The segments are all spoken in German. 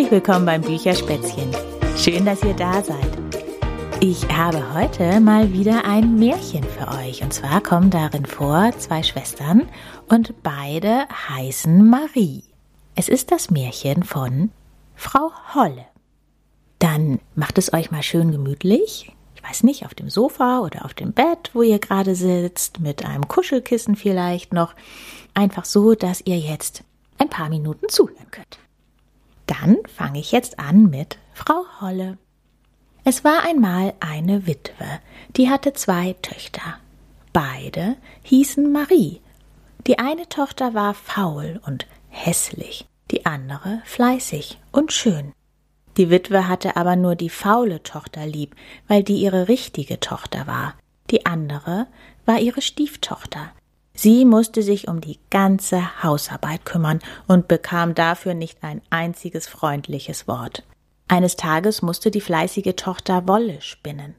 Herzlich willkommen beim Bücherspätzchen. Schön, dass ihr da seid. Ich habe heute mal wieder ein Märchen für euch. Und zwar kommen darin vor zwei Schwestern und beide heißen Marie. Es ist das Märchen von Frau Holle. Dann macht es euch mal schön gemütlich. Ich weiß nicht, auf dem Sofa oder auf dem Bett, wo ihr gerade sitzt, mit einem Kuschelkissen vielleicht noch. Einfach so, dass ihr jetzt ein paar Minuten zuhören könnt. Dann fange ich jetzt an mit Frau Holle. Es war einmal eine Witwe, die hatte zwei Töchter. Beide hießen Marie. Die eine Tochter war faul und hässlich, die andere fleißig und schön. Die Witwe hatte aber nur die faule Tochter lieb, weil die ihre richtige Tochter war. Die andere war ihre Stieftochter, Sie musste sich um die ganze Hausarbeit kümmern und bekam dafür nicht ein einziges freundliches Wort. Eines Tages musste die fleißige Tochter Wolle spinnen.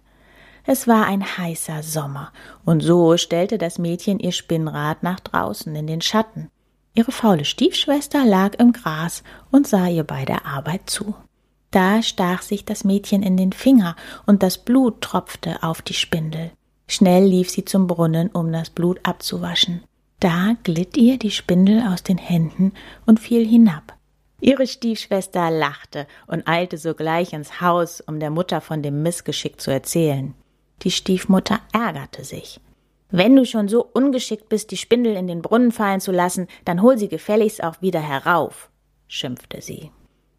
Es war ein heißer Sommer, und so stellte das Mädchen ihr Spinnrad nach draußen in den Schatten. Ihre faule Stiefschwester lag im Gras und sah ihr bei der Arbeit zu. Da stach sich das Mädchen in den Finger, und das Blut tropfte auf die Spindel. Schnell lief sie zum Brunnen, um das Blut abzuwaschen. Da glitt ihr die Spindel aus den Händen und fiel hinab. Ihre Stiefschwester lachte und eilte sogleich ins Haus, um der Mutter von dem Missgeschick zu erzählen. Die Stiefmutter ärgerte sich. Wenn du schon so ungeschickt bist, die Spindel in den Brunnen fallen zu lassen, dann hol sie gefälligst auch wieder herauf, schimpfte sie.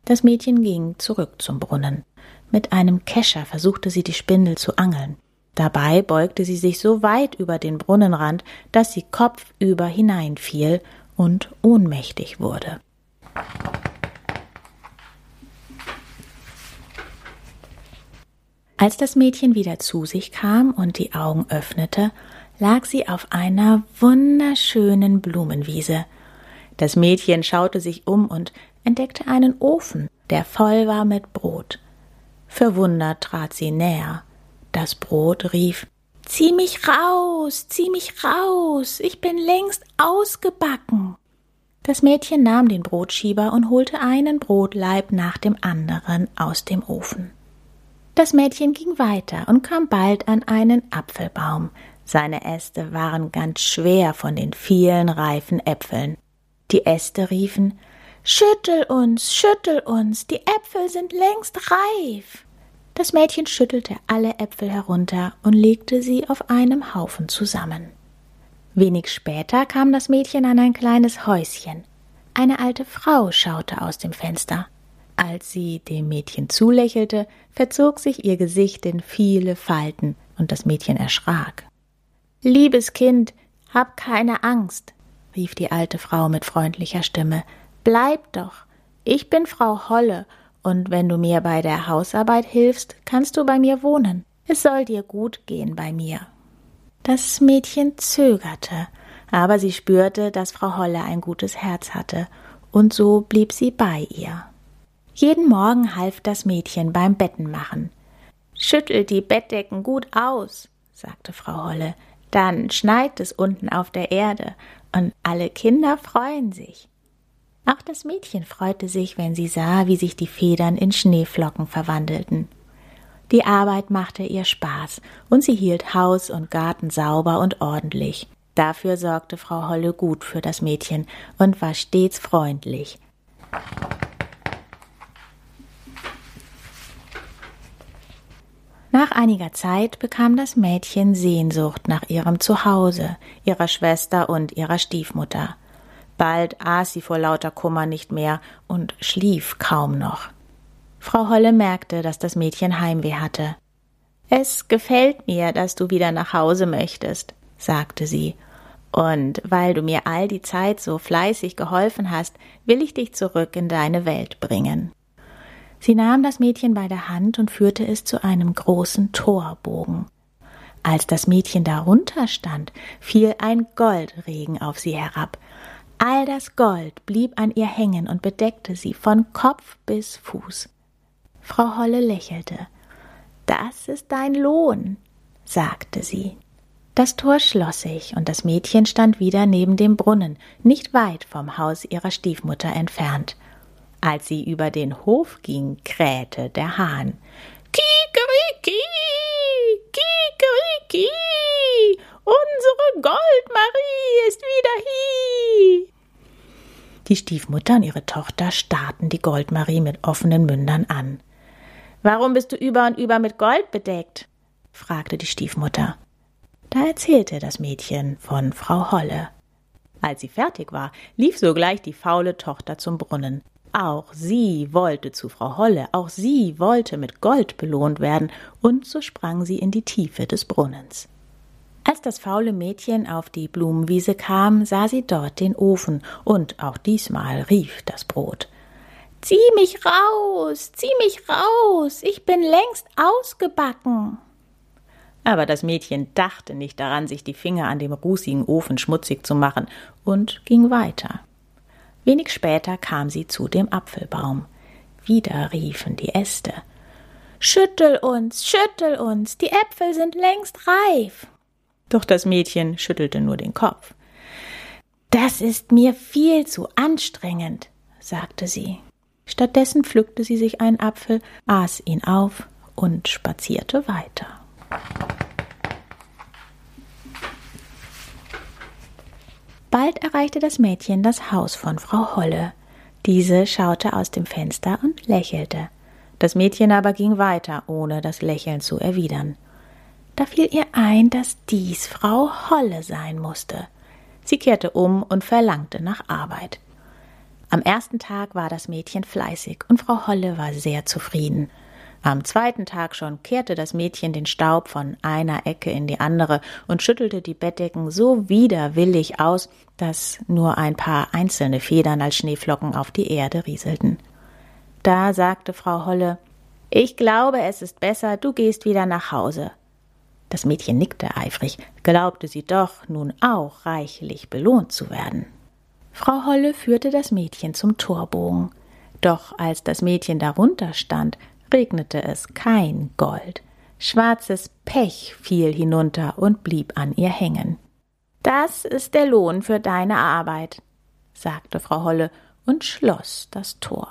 Das Mädchen ging zurück zum Brunnen. Mit einem Kescher versuchte sie die Spindel zu angeln. Dabei beugte sie sich so weit über den Brunnenrand, dass sie kopfüber hineinfiel und ohnmächtig wurde. Als das Mädchen wieder zu sich kam und die Augen öffnete, lag sie auf einer wunderschönen Blumenwiese. Das Mädchen schaute sich um und entdeckte einen Ofen, der voll war mit Brot. Verwundert trat sie näher. Das Brot rief Zieh mich raus, zieh mich raus, ich bin längst ausgebacken. Das Mädchen nahm den Brotschieber und holte einen Brotleib nach dem anderen aus dem Ofen. Das Mädchen ging weiter und kam bald an einen Apfelbaum. Seine Äste waren ganz schwer von den vielen reifen Äpfeln. Die Äste riefen Schüttel uns, schüttel uns, die Äpfel sind längst reif. Das Mädchen schüttelte alle Äpfel herunter und legte sie auf einem Haufen zusammen. Wenig später kam das Mädchen an ein kleines Häuschen. Eine alte Frau schaute aus dem Fenster. Als sie dem Mädchen zulächelte, verzog sich ihr Gesicht in viele Falten, und das Mädchen erschrak. Liebes Kind, hab keine Angst, rief die alte Frau mit freundlicher Stimme. Bleib doch. Ich bin Frau Holle und wenn du mir bei der Hausarbeit hilfst, kannst du bei mir wohnen. Es soll dir gut gehen bei mir. Das Mädchen zögerte, aber sie spürte, dass Frau Holle ein gutes Herz hatte, und so blieb sie bei ihr. Jeden Morgen half das Mädchen beim Bettenmachen. Schüttelt die Bettdecken gut aus, sagte Frau Holle, dann schneit es unten auf der Erde, und alle Kinder freuen sich. Auch das Mädchen freute sich, wenn sie sah, wie sich die Federn in Schneeflocken verwandelten. Die Arbeit machte ihr Spaß, und sie hielt Haus und Garten sauber und ordentlich. Dafür sorgte Frau Holle gut für das Mädchen und war stets freundlich. Nach einiger Zeit bekam das Mädchen Sehnsucht nach ihrem Zuhause, ihrer Schwester und ihrer Stiefmutter. Bald aß sie vor lauter Kummer nicht mehr und schlief kaum noch. Frau Holle merkte, dass das Mädchen Heimweh hatte. Es gefällt mir, dass du wieder nach Hause möchtest, sagte sie, und weil du mir all die Zeit so fleißig geholfen hast, will ich dich zurück in deine Welt bringen. Sie nahm das Mädchen bei der Hand und führte es zu einem großen Torbogen. Als das Mädchen darunter stand, fiel ein Goldregen auf sie herab, All das Gold blieb an ihr hängen und bedeckte sie von Kopf bis Fuß. Frau Holle lächelte. Das ist dein Lohn, sagte sie. Das Tor schloss sich, und das Mädchen stand wieder neben dem Brunnen, nicht weit vom Haus ihrer Stiefmutter entfernt. Als sie über den Hof ging, krähte der Hahn. Kikeriki, Kikeriki, unsere Goldmarie ist wieder hier. Die Stiefmutter und ihre Tochter starrten die Goldmarie mit offenen Mündern an. Warum bist du über und über mit Gold bedeckt? fragte die Stiefmutter. Da erzählte das Mädchen von Frau Holle. Als sie fertig war, lief sogleich die faule Tochter zum Brunnen. Auch sie wollte zu Frau Holle, auch sie wollte mit Gold belohnt werden, und so sprang sie in die Tiefe des Brunnens. Als das faule Mädchen auf die Blumenwiese kam, sah sie dort den Ofen, und auch diesmal rief das Brot. Zieh mich raus, zieh mich raus, ich bin längst ausgebacken. Aber das Mädchen dachte nicht daran, sich die Finger an dem rußigen Ofen schmutzig zu machen, und ging weiter. Wenig später kam sie zu dem Apfelbaum. Wieder riefen die Äste. Schüttel uns, schüttel uns, die Äpfel sind längst reif. Doch das Mädchen schüttelte nur den Kopf. Das ist mir viel zu anstrengend, sagte sie. Stattdessen pflückte sie sich einen Apfel, aß ihn auf und spazierte weiter. Bald erreichte das Mädchen das Haus von Frau Holle. Diese schaute aus dem Fenster und lächelte. Das Mädchen aber ging weiter, ohne das Lächeln zu erwidern. Da fiel ihr ein, dass dies Frau Holle sein musste. Sie kehrte um und verlangte nach Arbeit. Am ersten Tag war das Mädchen fleißig und Frau Holle war sehr zufrieden. Am zweiten Tag schon kehrte das Mädchen den Staub von einer Ecke in die andere und schüttelte die Bettdecken so widerwillig aus, dass nur ein paar einzelne Federn als Schneeflocken auf die Erde rieselten. Da sagte Frau Holle Ich glaube, es ist besser, du gehst wieder nach Hause. Das Mädchen nickte eifrig, glaubte sie doch nun auch reichlich belohnt zu werden. Frau Holle führte das Mädchen zum Torbogen. Doch als das Mädchen darunter stand, regnete es kein Gold. Schwarzes Pech fiel hinunter und blieb an ihr hängen. Das ist der Lohn für deine Arbeit, sagte Frau Holle und schloss das Tor.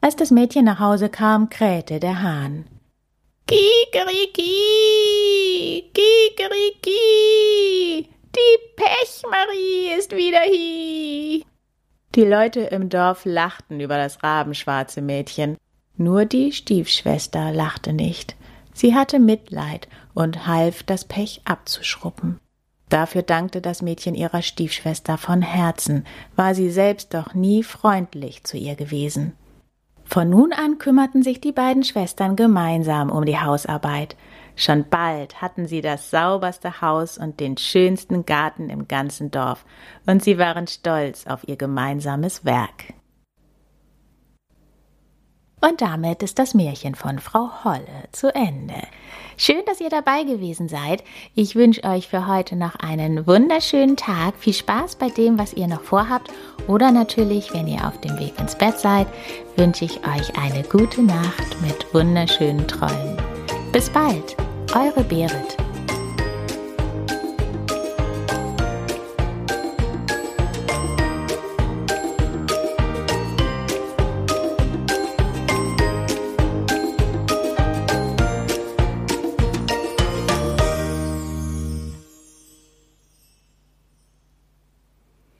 Als das Mädchen nach Hause kam, krähte der Hahn. Kikeriki, Kikeriki, die Pechmarie ist wieder hier. Die Leute im Dorf lachten über das rabenschwarze Mädchen. Nur die Stiefschwester lachte nicht. Sie hatte Mitleid und half, das Pech abzuschruppen. Dafür dankte das Mädchen ihrer Stiefschwester von Herzen, war sie selbst doch nie freundlich zu ihr gewesen. Von nun an kümmerten sich die beiden Schwestern gemeinsam um die Hausarbeit. Schon bald hatten sie das sauberste Haus und den schönsten Garten im ganzen Dorf, und sie waren stolz auf ihr gemeinsames Werk. Und damit ist das Märchen von Frau Holle zu Ende. Schön, dass ihr dabei gewesen seid. Ich wünsche euch für heute noch einen wunderschönen Tag. Viel Spaß bei dem, was ihr noch vorhabt. Oder natürlich, wenn ihr auf dem Weg ins Bett seid, wünsche ich euch eine gute Nacht mit wunderschönen Träumen. Bis bald, eure Berit.